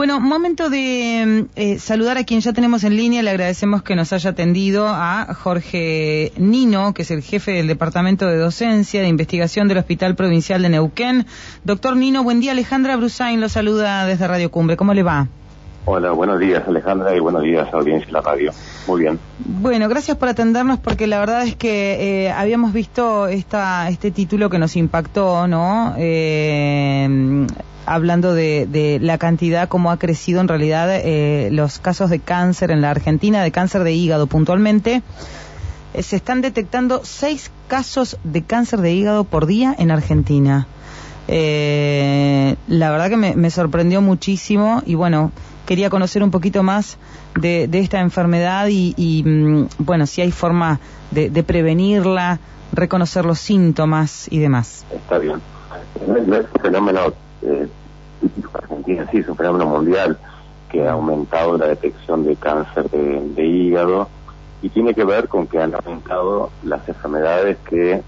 Bueno, momento de eh, saludar a quien ya tenemos en línea. Le agradecemos que nos haya atendido a Jorge Nino, que es el jefe del Departamento de Docencia de Investigación del Hospital Provincial de Neuquén. Doctor Nino, buen día. Alejandra Brusain lo saluda desde Radio Cumbre. ¿Cómo le va? Hola, buenos días Alejandra y buenos días audiencia de la radio. Muy bien. Bueno, gracias por atendernos porque la verdad es que eh, habíamos visto esta, este título que nos impactó, ¿no? Eh, hablando de, la cantidad, como ha crecido en realidad eh, los casos de cáncer en la Argentina, de cáncer de hígado puntualmente. se están detectando seis casos de cáncer de hígado por día en Argentina. la verdad que me, me sorprendió muchísimo y bueno, quería conocer un poquito más de, esta enfermedad y, mm, bueno, si hay forma de, prevenirla, reconocer los síntomas y demás. Está bien. No, fenómeno eh, típico argentino, sí, es un fenómeno mundial que ha aumentado la detección de cáncer de, hígado y tiene que ver con que han aumentado las enfermedades que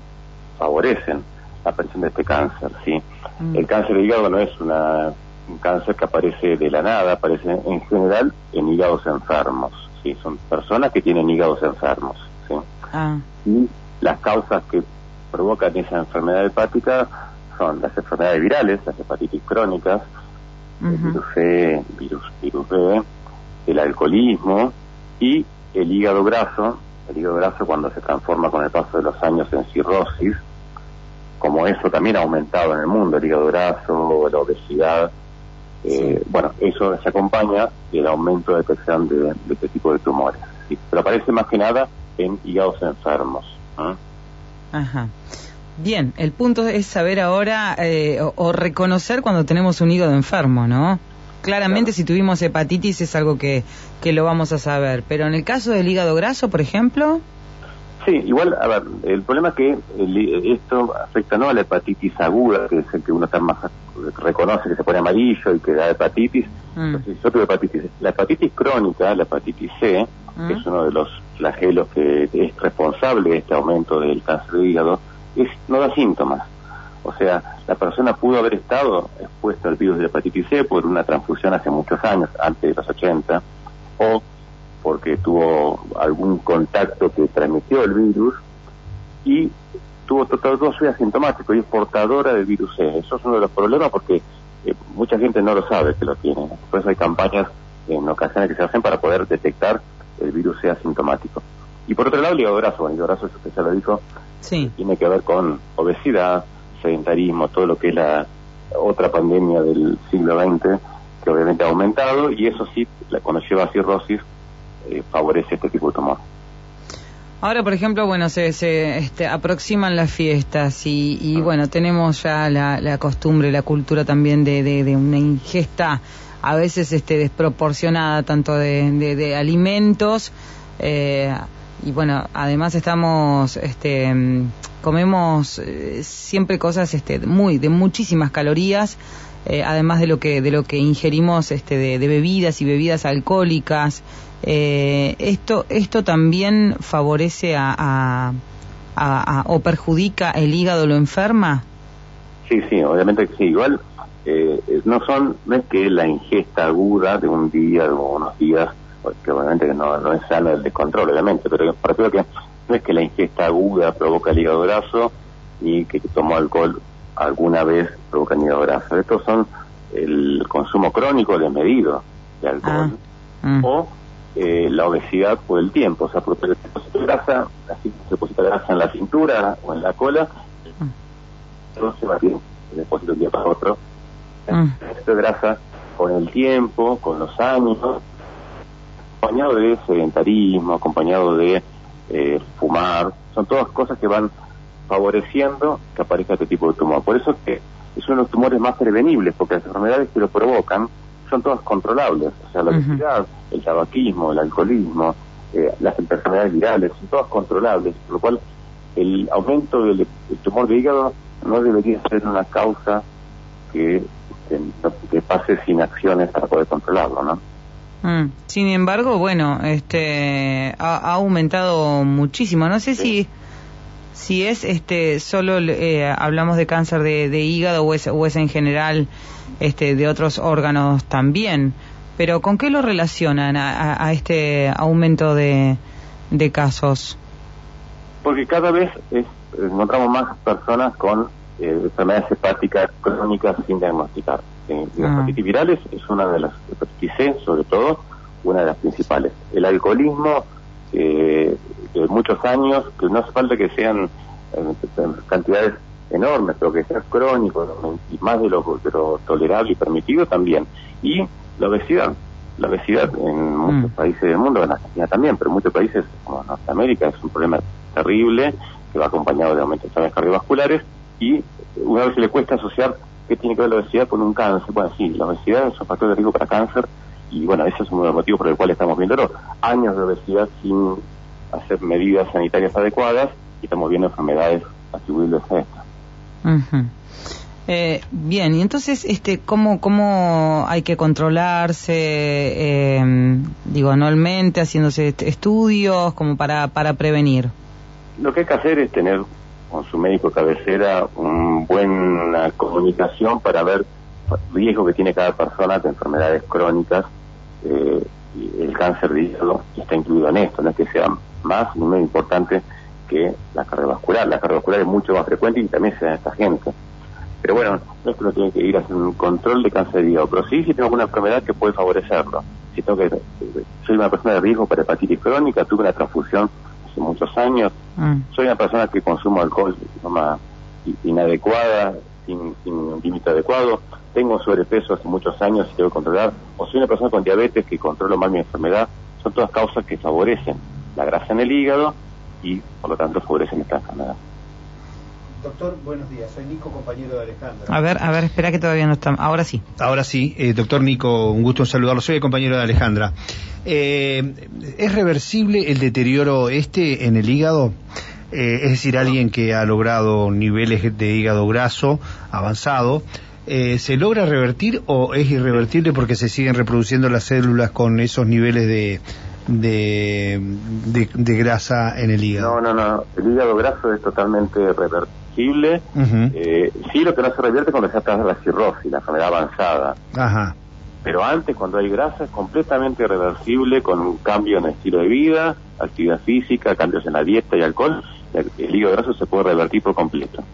favorecen la aparición de este cáncer, ¿sí? Mm. El cáncer de hígado no es una un cáncer que aparece de la nada, aparece en general en hígados enfermos, ¿sí? Son personas que tienen hígados enfermos, ¿sí? Ah. Y las causas que provocan esa enfermedad hepática son las enfermedades virales, las hepatitis crónicas, el virus C, virus, virus B, el alcoholismo y el hígado graso, el hígado graso cuando se transforma con el paso de los años en cirrosis, como eso también ha aumentado en el mundo, el hígado graso, la obesidad, eh, bueno, eso se acompaña del aumento de detección de, este tipo de tumores. Pero aparece más que nada en hígados enfermos. Ajá. Bien, el punto es saber ahora eh, o, reconocer cuando tenemos un hígado enfermo, ¿no? Claramente si tuvimos hepatitis es algo que, que lo vamos a saber, pero en el caso del hígado graso, por ejemplo... Sí, igual, a ver, el problema es que esto afecta no a la hepatitis aguda, que es el que uno está más reconoce que se pone amarillo y que da hepatitis. Mm. hepatitis. La hepatitis crónica, la hepatitis C, que mm. es uno de los flagelos que es responsable de este aumento del cáncer de hígado, es, no da síntomas. O sea, la persona pudo haber estado expuesta al virus de hepatitis C por una transfusión hace muchos años, antes de los 80, o porque tuvo algún contacto que transmitió el virus y tuvo todo, soy asintomático y es portadora del virus C. Eso es uno de los problemas porque eh, mucha gente no lo sabe que lo tiene. Por eso hay campañas en ocasiones que se hacen para poder detectar el virus C asintomático. Y por otro lado, el hígado el hígado eso que ya lo dijo, tiene que ver con obesidad, sedentarismo, todo lo que es la otra pandemia del siglo XX, que obviamente ha aumentado, y eso sí, cuando lleva cirrosis, eh, favorece este tipo de tumor. Ahora, por ejemplo, bueno, se, se este, aproximan las fiestas y, ah. bueno, tenemos ya la, costumbre, la cultura también de, de, una ingesta a veces este, desproporcionada tanto de, alimentos eh, y bueno, además estamos, este, comemos eh, siempre cosas este, muy de muchísimas calorías. Eh, además de lo que de lo que ingerimos este de, bebidas y bebidas alcohólicas eh, esto, ¿Esto también favorece a, o perjudica el hígado, lo enferma? Sí, sí, obviamente que sí. Igual eh, no son, no es que la ingesta aguda de un día o unos días, que obviamente no, no es sano el descontrol, obviamente, pero por que no es que la ingesta aguda provoca el hígado graso y que tomó alcohol alguna vez provoca el hígado graso. Estos son el consumo crónico desmedido de alcohol ah, mm. o eh, la obesidad por el tiempo, o sea, porque se deposita grasa, así se deposita grasa en la cintura o en la cola, no se va a se deposita un día para otro. Mm. Esta grasa con el tiempo, con los años, acompañado de sedentarismo, acompañado de eh, fumar, son todas cosas que van favoreciendo que aparezca este tipo de tumor. Por eso que es uno de los tumores más prevenibles, porque las enfermedades que lo provocan son todas controlables, o sea, la obesidad, el tabaquismo, el alcoholismo, eh, las enfermedades virales, son todas controlables, por lo cual el aumento del, tumor de hígado no debería ser una causa que, que, pase sin acciones para poder controlarlo, ¿no? Mm. Sin embargo, bueno, este ha, aumentado muchísimo. No sé si si es este solo eh, hablamos de cáncer de, hígado o es, o es en general este de otros órganos también. Pero ¿con qué lo relacionan a, este aumento de, casos? Porque cada vez encontramos más personas con eh, enfermedades hepáticas crónicas sin diagnosticar. Las ah. hepatitis virales es una de las, hepatitis C sobre todo, una de las principales. El alcoholismo, eh, de muchos años, que no hace falta que sean eh, cantidades enormes, pero que sea crónico y más de lo, de lo tolerable y permitido también. Y la obesidad. La obesidad en muchos mm. países del mundo, en Argentina también, pero en muchos países como Norteamérica es un problema terrible que va acompañado de aumentos de cardiovasculares y una vez se le cuesta asociar qué tiene que ver la obesidad con un cáncer. Bueno, sí, la obesidad es un factor de riesgo para cáncer y bueno, ese es uno de los motivos por el cual estamos viendo años de obesidad sin hacer medidas sanitarias adecuadas y estamos viendo enfermedades atribuibles a esto. Eh, bien, y entonces, este, ¿cómo, cómo hay que controlarse, eh, digo, anualmente, haciéndose estudios, como para, para prevenir? Lo que hay que hacer es tener con su médico cabecera una buena comunicación para ver riesgo que tiene cada persona de enfermedades crónicas. Eh, el cáncer de hígado está incluido en esto, no es que sea más ni menos importante que la cardiovascular. La cardiovascular es mucho más frecuente y también se da en esta gente. Pero bueno, no es que uno tiene que ir a hacer un control de cáncer de hígado, pero sí si tengo alguna enfermedad que puede favorecerlo. Si tengo que, soy una persona de riesgo para hepatitis crónica, tuve una transfusión hace muchos años, mm. soy una persona que consumo alcohol de forma inadecuada, sin, sin límite adecuado, tengo sobrepeso hace muchos años y que controlar, o soy una persona con diabetes que controlo mal mi enfermedad, son todas causas que favorecen la grasa en el hígado y por lo tanto favorecen esta enfermedad. Doctor, buenos días. Soy Nico, compañero de Alejandra. A ver, a ver, espera que todavía no está. Ahora sí. Ahora sí. Eh, doctor Nico, un gusto en saludarlo. Soy el compañero de Alejandra. Eh, ¿Es reversible el deterioro este en el hígado? Eh, es decir, alguien que ha logrado niveles de hígado graso avanzado, ¿se logra revertir o es irrevertible porque se siguen reproduciendo las células con esos niveles de, de, de, grasa en el hígado? No, no, no. El hígado graso es totalmente revertible eh, sí, lo que no se revierte cuando se trata de la cirrosis, la enfermedad avanzada. Pero antes, cuando hay grasa, es completamente reversible con un cambio en el estilo de vida, actividad física, cambios en la dieta y alcohol. El, hígado graso se puede revertir por completo.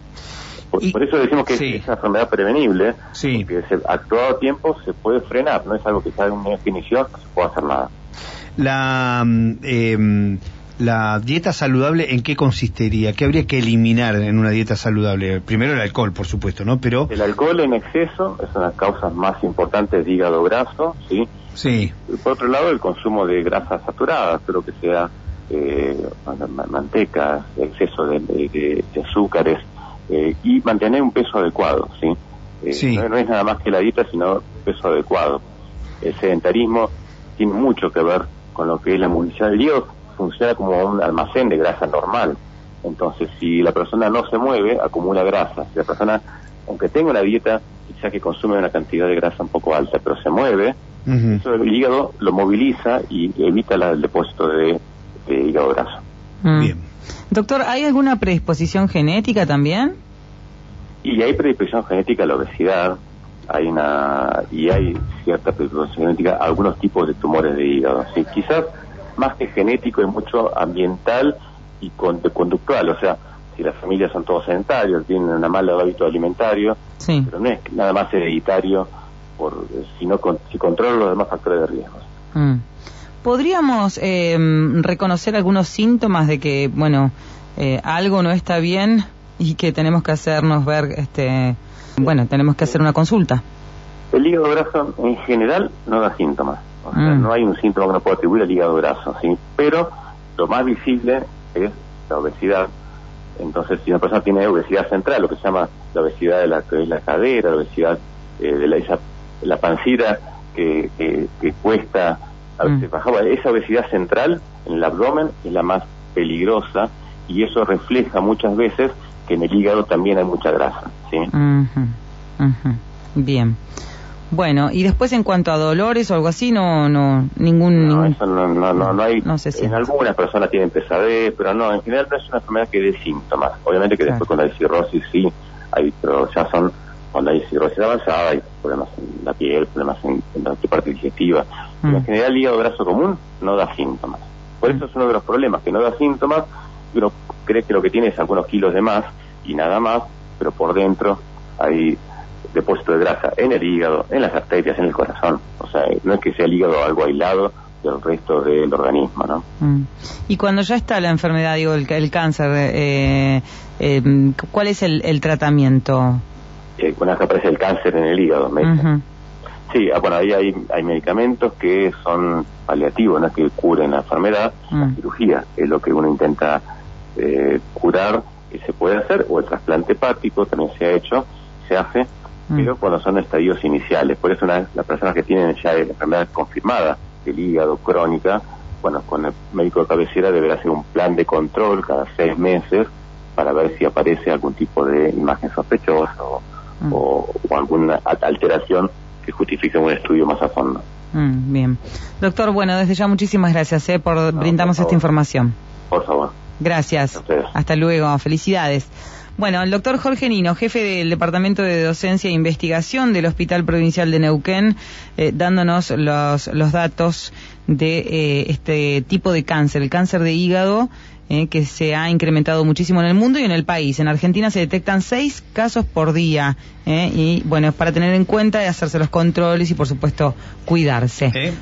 Por, eso decimos que es una enfermedad prevenible, sí. porque se, actuado a tiempo se puede frenar, no es algo que está en una definición, no se puede hacer nada. La. Eh, la dieta saludable, ¿en qué consistiría? ¿Qué habría que eliminar en una dieta saludable? Primero el alcohol, por supuesto, ¿no? Pero el alcohol en exceso es una de las causas más importantes de hígado graso, ¿sí? Sí. Por otro lado, el consumo de grasas saturadas, creo que sea eh, manteca, exceso de, azúcares eh, y mantener un peso adecuado, ¿sí? Eh, sí. No, es nada más que la dieta, sino peso adecuado. El sedentarismo tiene mucho que ver con lo que es la munición del hígado funciona como un almacén de grasa normal. Entonces, si la persona no se mueve, acumula grasa. Si la persona, aunque tenga una dieta, quizá que consume una cantidad de grasa un poco alta, pero se mueve, eso el hígado lo moviliza y evita el depósito de, hígado graso. Mm. Bien. Doctor, ¿hay alguna predisposición genética también? Y hay predisposición genética a la obesidad, hay una y hay cierta predisposición genética a algunos tipos de tumores de hígado. ¿sí? Quizás más que genético, es mucho ambiental y conductual. O sea, si las familias son todos sedentarios, tienen un malo hábito alimentario, pero no es nada más hereditario, por, sino si controla los demás factores de riesgo. Mm. ¿Podríamos eh, reconocer algunos síntomas de que, bueno, eh, algo no está bien y que tenemos que hacernos ver, este, bueno, tenemos que hacer una consulta? El hígado graso en general no da síntomas. Mm. no hay un síntoma que no pueda atribuir al hígado graso, ¿sí? Pero lo más visible es la obesidad. Entonces, si una persona tiene obesidad central, lo que se llama la obesidad de la, la cadera, la obesidad eh, de la, esa, la pancita que, que, cuesta a veces mm. esa obesidad central en el abdomen es la más peligrosa y eso refleja muchas veces que en el hígado también hay mucha grasa. ¿sí? Bien. Bueno, y después en cuanto a dolores o algo así, no, no, ningún... No, ningún- eso no, no, no, no hay. No se en siente. algunas personas tienen pesadez, pero no, en general no es una enfermedad que dé síntomas. Obviamente que después cuando hay cirrosis sí, hay, pero ya son, cuando hay cirrosis avanzada, hay problemas en la piel, problemas en, en la parte digestiva. Pero Mm. en general el hígado graso común no da síntomas. Por eso es uno de los problemas, que no da síntomas, y uno cree que lo que tiene es algunos kilos de más y nada más, pero por dentro hay depósito de grasa en el hígado, en las arterias, en el corazón. O sea, no es que sea el hígado algo aislado del resto del organismo, ¿no? Mm. Y cuando ya está la enfermedad, digo, el, el cáncer, eh, eh, ¿cuál es el, el tratamiento? Eh, cuando aparece el cáncer en el hígado, me. Ujú. Sí, ah, bueno, ahí hay, hay medicamentos que son paliativos, no es que curen la enfermedad, la Mm. cirugía es lo que uno intenta eh, curar, que se puede hacer, o el trasplante hepático también se ha hecho, se hace. Pero cuando son estadios iniciales. Por eso una las personas que tienen ya la enfermedad confirmada del hígado crónica, bueno, con el médico de cabecera deberá hacer un plan de control cada seis meses para ver si aparece algún tipo de imagen sospechosa o, Mm. o- o alguna alteración que justifique un estudio más a fondo. Mm, bien. Doctor, bueno, desde ya muchísimas gracias eh, por brindarnos por esta información. Por favor. Gracias. Hasta luego. Felicidades. Bueno, el doctor Jorge Nino, jefe del Departamento de Docencia e Investigación del Hospital Provincial de Neuquén, eh, dándonos los, los datos de eh, este tipo de cáncer, el cáncer de hígado, eh, que se ha incrementado muchísimo en el mundo y en el país. En Argentina se detectan seis casos por día. eh, y bueno, es para tener en cuenta y hacerse los controles y, por supuesto, cuidarse.